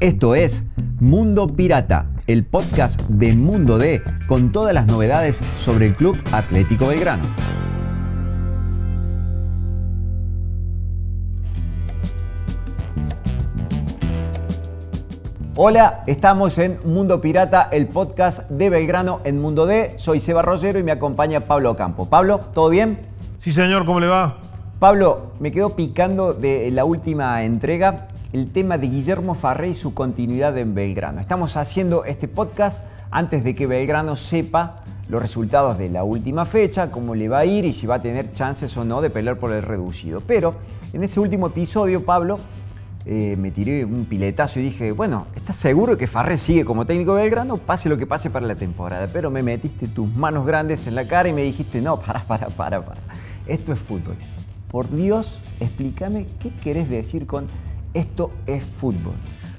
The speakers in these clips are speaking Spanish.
Esto es Mundo Pirata, el podcast de Mundo D con todas las novedades sobre el Club Atlético Belgrano. Hola, estamos en Mundo Pirata, el podcast de Belgrano en Mundo D. Soy Seba Rogero y me acompaña Pablo Campo. Pablo, ¿todo bien? Sí, señor, ¿cómo le va? Pablo, me quedo picando de la última entrega el tema de Guillermo Farré y su continuidad en Belgrano. Estamos haciendo este podcast antes de que Belgrano sepa los resultados de la última fecha, cómo le va a ir y si va a tener chances o no de pelear por el reducido. Pero en ese último episodio, Pablo, eh, me tiré un piletazo y dije, bueno, ¿estás seguro que Farré sigue como técnico de Belgrano? Pase lo que pase para la temporada. Pero me metiste tus manos grandes en la cara y me dijiste, no, para, para, para, para. Esto es fútbol. Por Dios, explícame qué querés decir con esto es fútbol.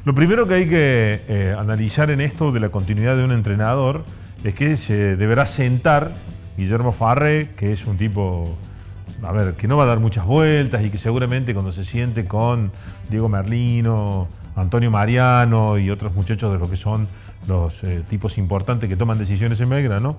Lo primero que hay que eh, analizar en esto de la continuidad de un entrenador es que se deberá sentar Guillermo Farré, que es un tipo, a ver, que no va a dar muchas vueltas y que seguramente cuando se siente con Diego Merlino, Antonio Mariano y otros muchachos de lo que son los eh, tipos importantes que toman decisiones en Belgrano,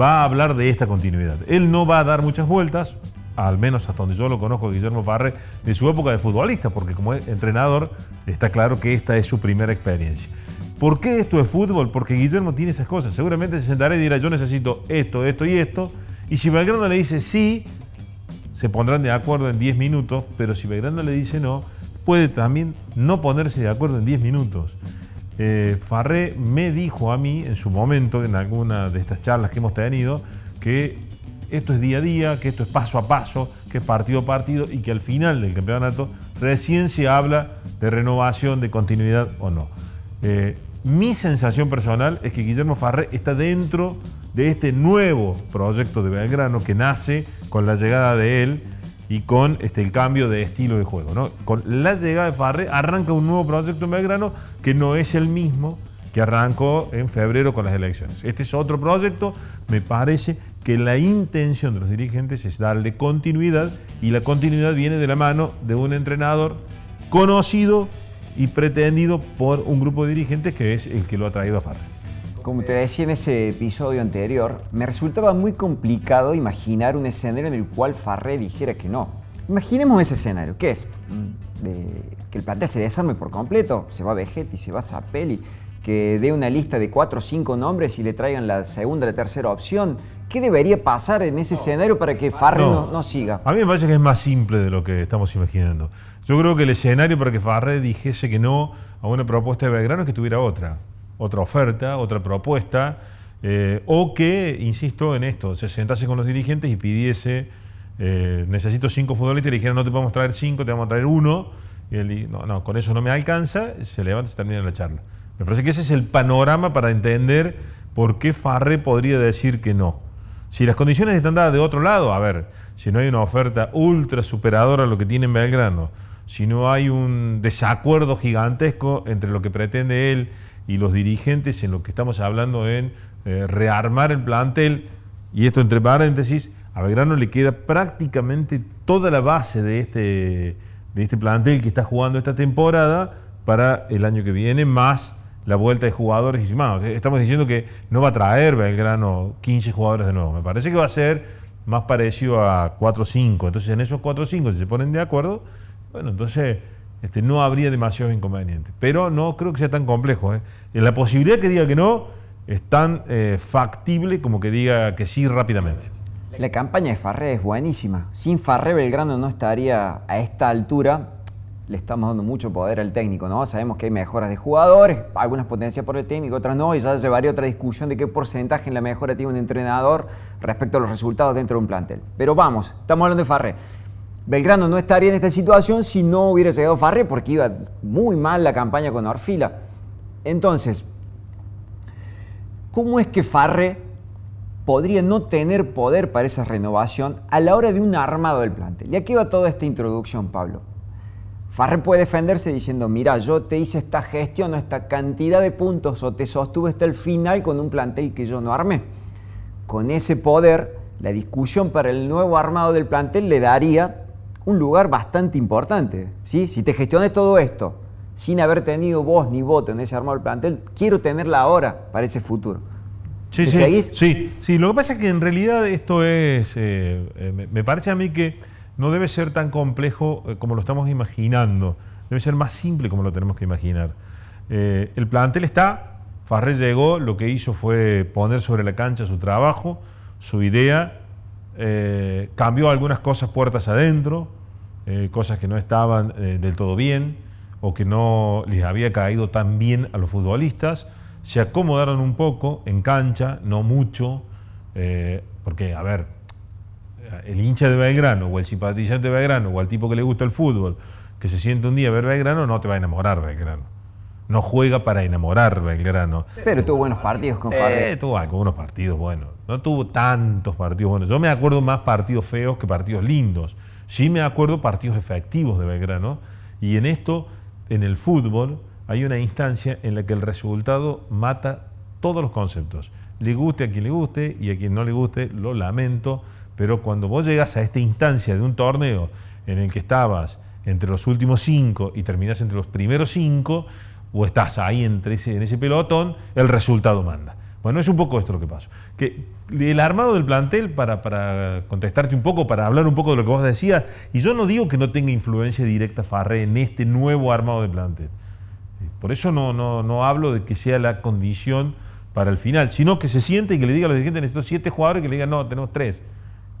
va a hablar de esta continuidad. Él no va a dar muchas vueltas, al menos hasta donde yo lo conozco, Guillermo Farre, de su época de futbolista, porque como entrenador está claro que esta es su primera experiencia. ¿Por qué esto es fútbol? Porque Guillermo tiene esas cosas. Seguramente se sentará y dirá, yo necesito esto, esto y esto. Y si Belgrano le dice sí, se pondrán de acuerdo en 10 minutos, pero si Belgrano le dice no, puede también no ponerse de acuerdo en 10 minutos. Eh, Farré me dijo a mí en su momento, en alguna de estas charlas que hemos tenido, que esto es día a día, que esto es paso a paso, que es partido a partido y que al final del campeonato recién se habla de renovación, de continuidad o no. Eh, mi sensación personal es que Guillermo Farré está dentro de este nuevo proyecto de Belgrano que nace con la llegada de él y con este, el cambio de estilo de juego. Con la llegada de Farré arranca un nuevo proyecto en Belgrano que no es el mismo que arrancó en febrero con las elecciones. Este es otro proyecto, me parece que la intención de los dirigentes es darle continuidad y la continuidad viene de la mano de un entrenador conocido y pretendido por un grupo de dirigentes que es el que lo ha traído a Farre. Como te decía en ese episodio anterior, me resultaba muy complicado imaginar un escenario en el cual Farré dijera que no. Imaginemos ese escenario, ¿qué es? Mm, que el plantel se desarme por completo, se va Vegetti, se va Zapelli, que dé una lista de cuatro o cinco nombres y le traigan la segunda o la tercera opción. ¿Qué debería pasar en ese escenario para que Farre no, siga? A mí me parece que es más simple de lo que estamos imaginando. Yo creo que el escenario para que Farre dijese que no a una propuesta de Belgrano es que tuviera otra, otra oferta, otra propuesta, eh, o que, insisto en esto, se sentase con los dirigentes y pidiese, eh, necesito cinco futbolistas y le dijera no te podemos traer cinco, te vamos a traer uno, y él no, no, con eso no me alcanza, se levanta y se termina la charla. Me parece que ese es el panorama para entender por qué Farre podría decir que no. Si las condiciones están dadas de otro lado, a ver, si no hay una oferta ultra superadora a lo que tiene en Belgrano, si no hay un desacuerdo gigantesco entre lo que pretende él y los dirigentes en lo que estamos hablando en eh, rearmar el plantel, y esto entre paréntesis, a Belgrano le queda prácticamente toda la base de este, de este plantel que está jugando esta temporada para el año que viene, más la vuelta de jugadores y más. Estamos diciendo que no va a traer Belgrano 15 jugadores de nuevo. Me parece que va a ser más parecido a 4 o 5. Entonces, en esos 4 o 5, si se ponen de acuerdo, bueno, entonces este, no habría demasiados inconvenientes. Pero no creo que sea tan complejo. ¿eh? la posibilidad que diga que no es tan eh, factible como que diga que sí rápidamente. La campaña de Farré es buenísima. Sin Farré Belgrano no estaría a esta altura le estamos dando mucho poder al técnico, ¿no? Sabemos que hay mejoras de jugadores, algunas potencias por el técnico, otras no, y ya llevaría otra discusión de qué porcentaje en la mejora tiene un entrenador respecto a los resultados dentro de un plantel. Pero vamos, estamos hablando de Farré. Belgrano no estaría en esta situación si no hubiera llegado Farré, porque iba muy mal la campaña con Orfila. Entonces, ¿cómo es que Farré podría no tener poder para esa renovación a la hora de un armado del plantel? Y aquí va toda esta introducción, Pablo. Farre puede defenderse diciendo, mira, yo te hice esta gestión o esta cantidad de puntos o te sostuve hasta el final con un plantel que yo no armé. Con ese poder, la discusión para el nuevo armado del plantel le daría un lugar bastante importante. ¿sí? Si te gestiones todo esto sin haber tenido voz ni voto en ese armado del plantel, quiero tenerla ahora para ese futuro. Sí, sí, sí, sí. Lo que pasa es que en realidad esto es, eh, eh, me parece a mí que no debe ser tan complejo eh, como lo estamos imaginando. Debe ser más simple como lo tenemos que imaginar. el plantel está, Farré llegó, lo que hizo fue poner sobre la cancha su trabajo, su idea, cambió algunas cosas puertas adentro, cosas que no estaban del todo bien o que no les había caído tan bien a los futbolistas se acomodaron un poco en cancha, no mucho, eh, porque, a ver, el hincha de Belgrano o el simpatizante de Belgrano o el tipo que le gusta el fútbol, que se siente un día a ver Belgrano, no te va a enamorar Belgrano. No juega para enamorar Belgrano. Pero tuvo buenos partidos con Farré. Eh, tuvo algunos partidos buenos. No tuvo tantos partidos buenos. Yo me acuerdo más partidos feos que partidos lindos. Sí me acuerdo partidos efectivos de Belgrano. Y en esto, en el fútbol, hay una instancia en la que el resultado mata todos los conceptos. Le guste a quien le guste y a quien no le guste, lo lamento, pero cuando vos llegas a esta instancia de un torneo en el que estabas entre los últimos cinco y terminás entre los primeros cinco, o estás ahí entre ese, en ese pelotón, el resultado manda. Bueno, es un poco esto lo que pasó. Que el armado del plantel, para, para, contestarte un poco, para hablar un poco de lo que vos decías, y yo no digo que no tenga influencia directa Farré en este nuevo armado del plantel. Por eso no, no, hablo de que sea la condición para el final, sino que se siente y que le diga a los dirigentes, necesito siete jugadores, que le digan, no, tenemos tres.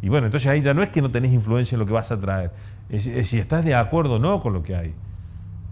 Y bueno, entonces ahí ya no es que no tenés influencia en lo que vas a traer, si estás de acuerdo o no con lo que hay.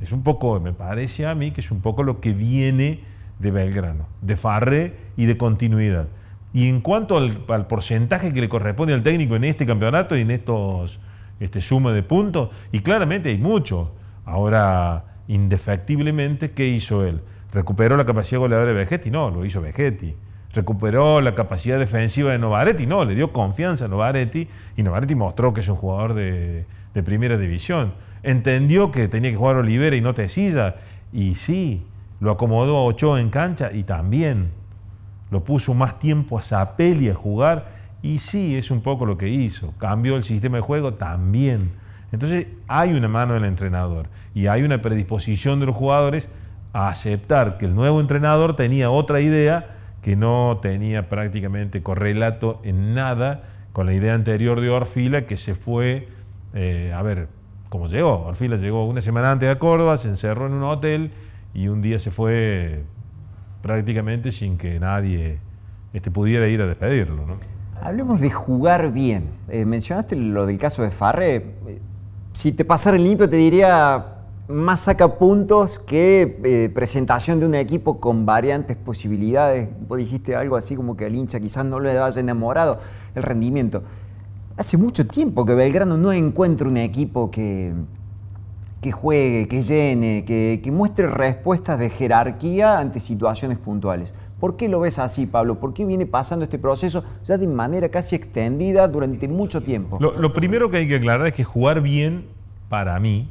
Es un poco, me parece a mí, que es un poco lo que viene de Belgrano, de Farré y de continuidad. Y en cuanto al, porcentaje que le corresponde al técnico en este campeonato y en estos este, suma de puntos, y claramente hay mucho. Ahora, indefectiblemente, ¿qué hizo él? ¿Recuperó la capacidad goleadora de Vegetti? No, lo hizo Vegetti. ¿Recuperó la capacidad defensiva de Novaretti? No, le dio confianza a Novaretti y Novaretti mostró que es un jugador de, primera división. Entendió que tenía que jugar Olivera y no Tesilla y sí, lo acomodó a Ochoa en cancha y también lo puso más tiempo a Zapelli a jugar y sí, es un poco lo que hizo. Cambió el sistema de juego también. Entonces hay una mano del entrenador y hay una predisposición de los jugadores a aceptar que el nuevo entrenador tenía otra idea que no tenía prácticamente correlato en nada con la idea anterior de Orfila, que se fue, eh, a ver, ¿cómo llegó? Orfila llegó una semana antes a Córdoba, se encerró en un hotel y un día se fue prácticamente sin que nadie este, pudiera ir a despedirlo. Hablemos de jugar bien. Eh, mencionaste lo del caso de Farre si te pasara el limpio, te diría más saca puntos que eh, presentación de un equipo con variantes posibilidades. Vos dijiste algo así como que al hincha quizás no le haya enamorado el rendimiento. Hace mucho tiempo que Belgrano no encuentra un equipo que, que juegue, que llene, que, que muestre respuestas de jerarquía ante situaciones puntuales. ¿Por qué lo ves así, Pablo? ¿Por qué viene pasando este proceso ya de manera casi extendida durante mucho tiempo? Lo, primero que hay que aclarar es que jugar bien, para mí,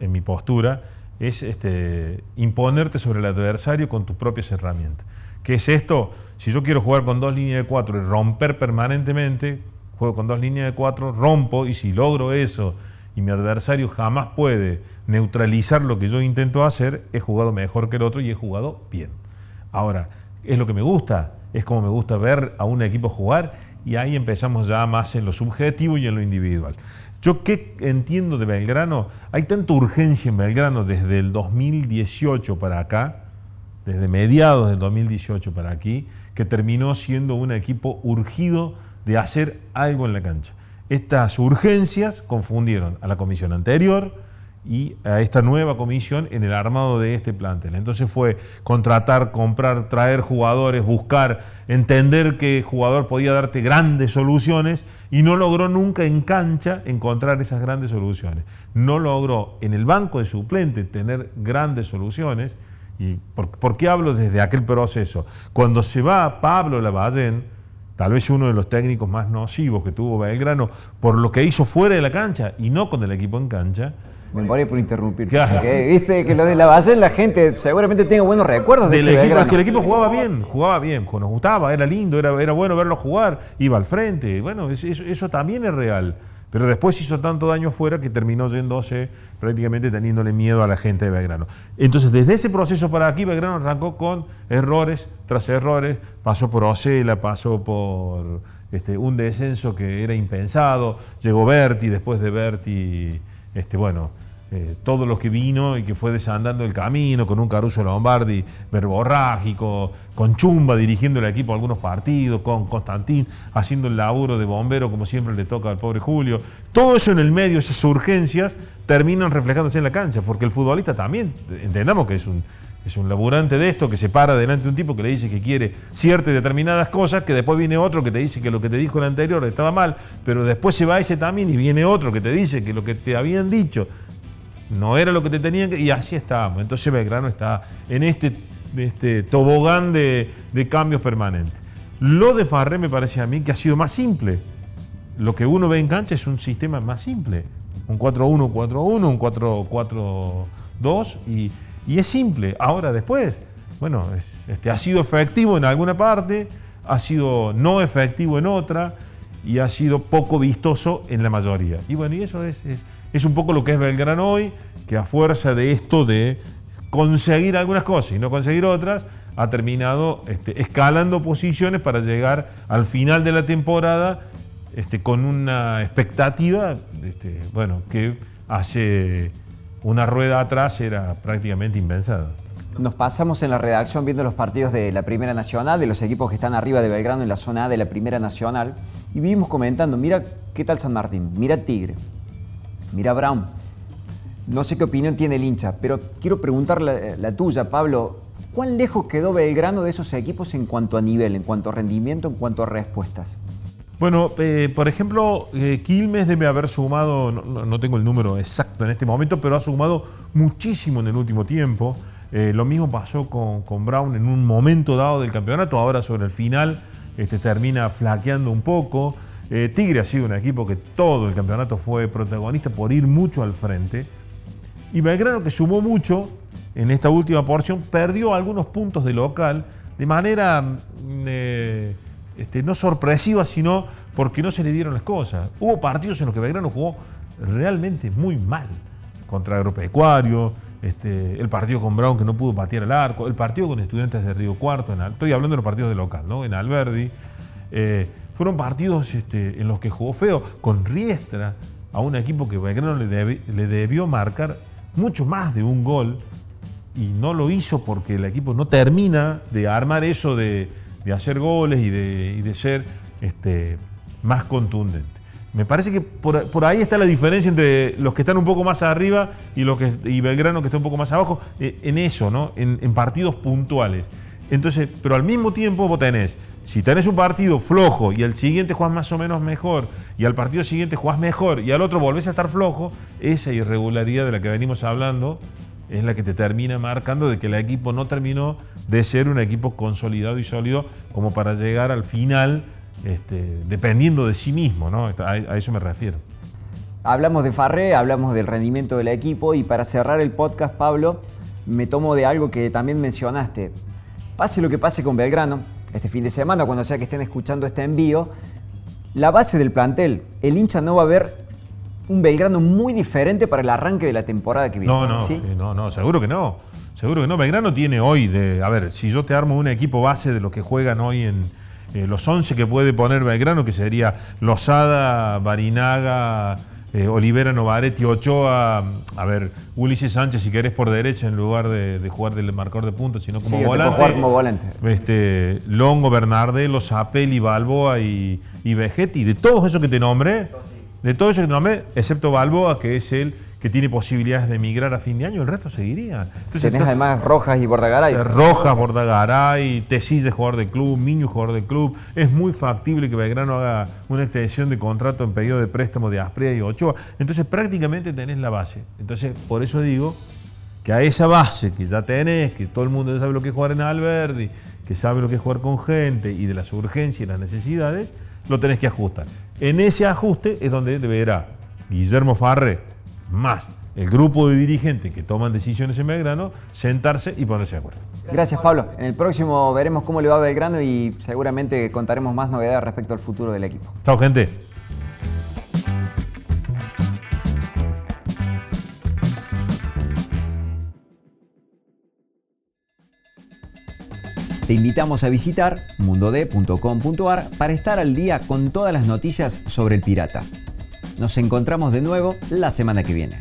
en mi postura, es este, imponerte sobre el adversario con tus propias herramientas. ¿Qué es esto? Si yo quiero jugar con dos líneas de cuatro y romper permanentemente, juego con dos líneas de cuatro, rompo y si logro eso y mi adversario jamás puede neutralizar lo que yo intento hacer, he jugado mejor que el otro y he jugado bien. Ahora, es lo que me gusta, es como me gusta ver a un equipo jugar y ahí empezamos ya más en lo subjetivo y en lo individual. Yo qué entiendo de Belgrano, hay tanta urgencia en Belgrano desde el 2018 para acá, desde mediados del 2018 para aquí, que terminó siendo un equipo urgido de hacer algo en la cancha. Estas urgencias confundieron a la comisión anterior, y a esta nueva comisión en el armado de este plantel. Entonces fue contratar, comprar, traer jugadores, buscar, entender que jugador podía darte grandes soluciones y no logró nunca en cancha encontrar esas grandes soluciones. No logró en el banco de suplente tener grandes soluciones. ¿Y por, qué hablo desde aquel proceso? Cuando se va Pablo Lavallén, tal vez uno de los técnicos más nocivos que tuvo Belgrano, por lo que hizo fuera de la cancha y no con el equipo en cancha, me paré por interrumpir. Viste que lo de la base la gente seguramente tenga buenos recuerdos de ese equipo. Es que el equipo jugaba bien, jugaba bien, nos gustaba, era lindo, era, era bueno verlo jugar, iba al frente. Bueno, eso, también es real. Pero después hizo tanto daño fuera que terminó yéndose prácticamente teniéndole miedo a la gente de Belgrano. Entonces, desde ese proceso para aquí, Belgrano arrancó con errores tras errores, pasó por Ocela, pasó por este, un descenso que era impensado, llegó Berti, después de Berti, este, bueno, eh, todo lo que vino y que fue desandando el camino, con un Caruso Lombardi verborrágico, con Chumba dirigiendo el equipo a algunos partidos, con Constantín haciendo el laburo de bombero como siempre le toca al pobre Julio. Todo eso en el medio, esas urgencias, terminan reflejándose en la cancha, porque el futbolista también, entendamos que es un, es un laburante de esto que se para delante de un tipo que le dice que quiere ciertas determinadas cosas, que después viene otro que te dice que lo que te dijo el anterior estaba mal, pero después se va ese también y viene otro que te dice que lo que te habían dicho no era lo que te tenían que... Y así estábamos. Entonces Belgrano está en este, este tobogán de, cambios permanentes. Lo de Farré me parece a mí que ha sido más simple. Lo que uno ve en cancha es un sistema más simple. Un 4-1, 4-1, un 4-4-2 y, y, es simple. Ahora después, bueno, este, ha sido efectivo en alguna parte, ha sido no efectivo en otra y ha sido poco vistoso en la mayoría. Y bueno, y eso es es un poco lo que es Belgrano hoy, que a fuerza de esto de conseguir algunas cosas y no conseguir otras, ha terminado este, escalando posiciones para llegar al final de la temporada este, con una expectativa, este, bueno, que hace una rueda atrás era prácticamente impensada. Nos pasamos en la redacción viendo los partidos de la Primera Nacional, de los equipos que están arriba de Belgrano en la zona A de la Primera Nacional, y vimos comentando, mira qué tal San Martín, mira Tigre, Mira, Brown, no sé qué opinión tiene el hincha, pero quiero preguntarle la tuya, Pablo. ¿Cuán lejos quedó Belgrano de esos equipos en cuanto a nivel, en cuanto a rendimiento, en cuanto a respuestas? Bueno, eh, por ejemplo, eh, Quilmes debe haber sumado, no, tengo el número exacto en este momento, pero ha sumado muchísimo en el último tiempo. Eh, lo mismo pasó con, Brown en un momento dado del campeonato, ahora sobre el final este, termina flaqueando un poco. Eh, Tigre ha sido un equipo que todo el campeonato fue protagonista por ir mucho al frente. Y Belgrano, que sumó mucho en esta última porción, perdió algunos puntos de local de manera mm, eh, este, no sorpresiva, sino porque no se le dieron las cosas. Hubo partidos en los que Belgrano jugó realmente muy mal. Contra Agropecuario, este, el partido con Brown que no pudo patear el arco, el partido con estudiantes de Río Cuarto, estoy hablando de los partidos de local, ¿no? en Alberdi. Eh, fueron partidos este, en los que jugó feo, con Riestra, a un equipo que Belgrano le, debió marcar mucho más de un gol y no lo hizo porque el equipo no termina de armar eso de, hacer goles y de, ser este, más contundente. Me parece que por, ahí está la diferencia entre los que están un poco más arriba y, los que, y Belgrano que está un poco más abajo, eh, en eso, ¿no? en partidos puntuales. Entonces, pero al mismo tiempo vos tenés si tenés un partido flojo y al siguiente jugás más o menos mejor, y al partido siguiente jugás mejor y al otro volvés a estar flojo, esa irregularidad de la que venimos hablando es la que te termina marcando de que el equipo no terminó de ser un equipo consolidado y sólido como para llegar al final este, dependiendo de sí mismo, ¿no? a, a eso me refiero. Hablamos de Farré, hablamos del rendimiento del equipo y para cerrar el podcast, Pablo, me tomo de algo que también mencionaste. Pase lo que pase con Belgrano, este fin de semana, cuando sea que estén escuchando este envío, la base del plantel, el hincha no va a ver un Belgrano muy diferente para el arranque de la temporada que viene. No, no, no, no, seguro que no. Seguro que no. Belgrano tiene hoy, de, a ver, si yo te armo un equipo base de lo que juegan hoy en eh, los 11 que puede poner Belgrano, que sería Lozada, Barinaga, eh, Olivera Novaretti, Ochoa, a ver, Ulises Sánchez si querés por derecha en lugar de, jugar del marcador de puntos, sino como volante. Jugar como volante. Este, Longo, Bernardelo, Zapelli, Balboa y, y Vegetti, de todos esos que te nombré, de todos esos que te nombré, excepto Balboa, que es el que tiene posibilidades de emigrar a fin de año, el resto seguiría. Entonces, Tenés además Rojas y Bordagaray. Eh, Rojas, Bordagaray, Tesís jugador de club, Miño jugador de club. Es muy factible que Belgrano haga una extensión de contrato en pedido de préstamo de Asprea y Ochoa. Entonces prácticamente tenés la base. Entonces por eso digo que a esa base que ya tenés, que todo el mundo sabe lo que es jugar en Alberdi, que sabe lo que es jugar con gente y de las urgencias y las necesidades, lo tenés que ajustar. En ese ajuste es donde deberá Guillermo Farre más el grupo de dirigentes que toman decisiones en Belgrano, sentarse y ponerse de acuerdo. Gracias, Pablo. En el próximo veremos cómo le va a Belgrano y seguramente contaremos más novedades respecto al futuro del equipo. Chao, gente. Te invitamos a visitar mundod.com.ar para estar al día con todas las noticias sobre el pirata. Nos encontramos de nuevo la semana que viene.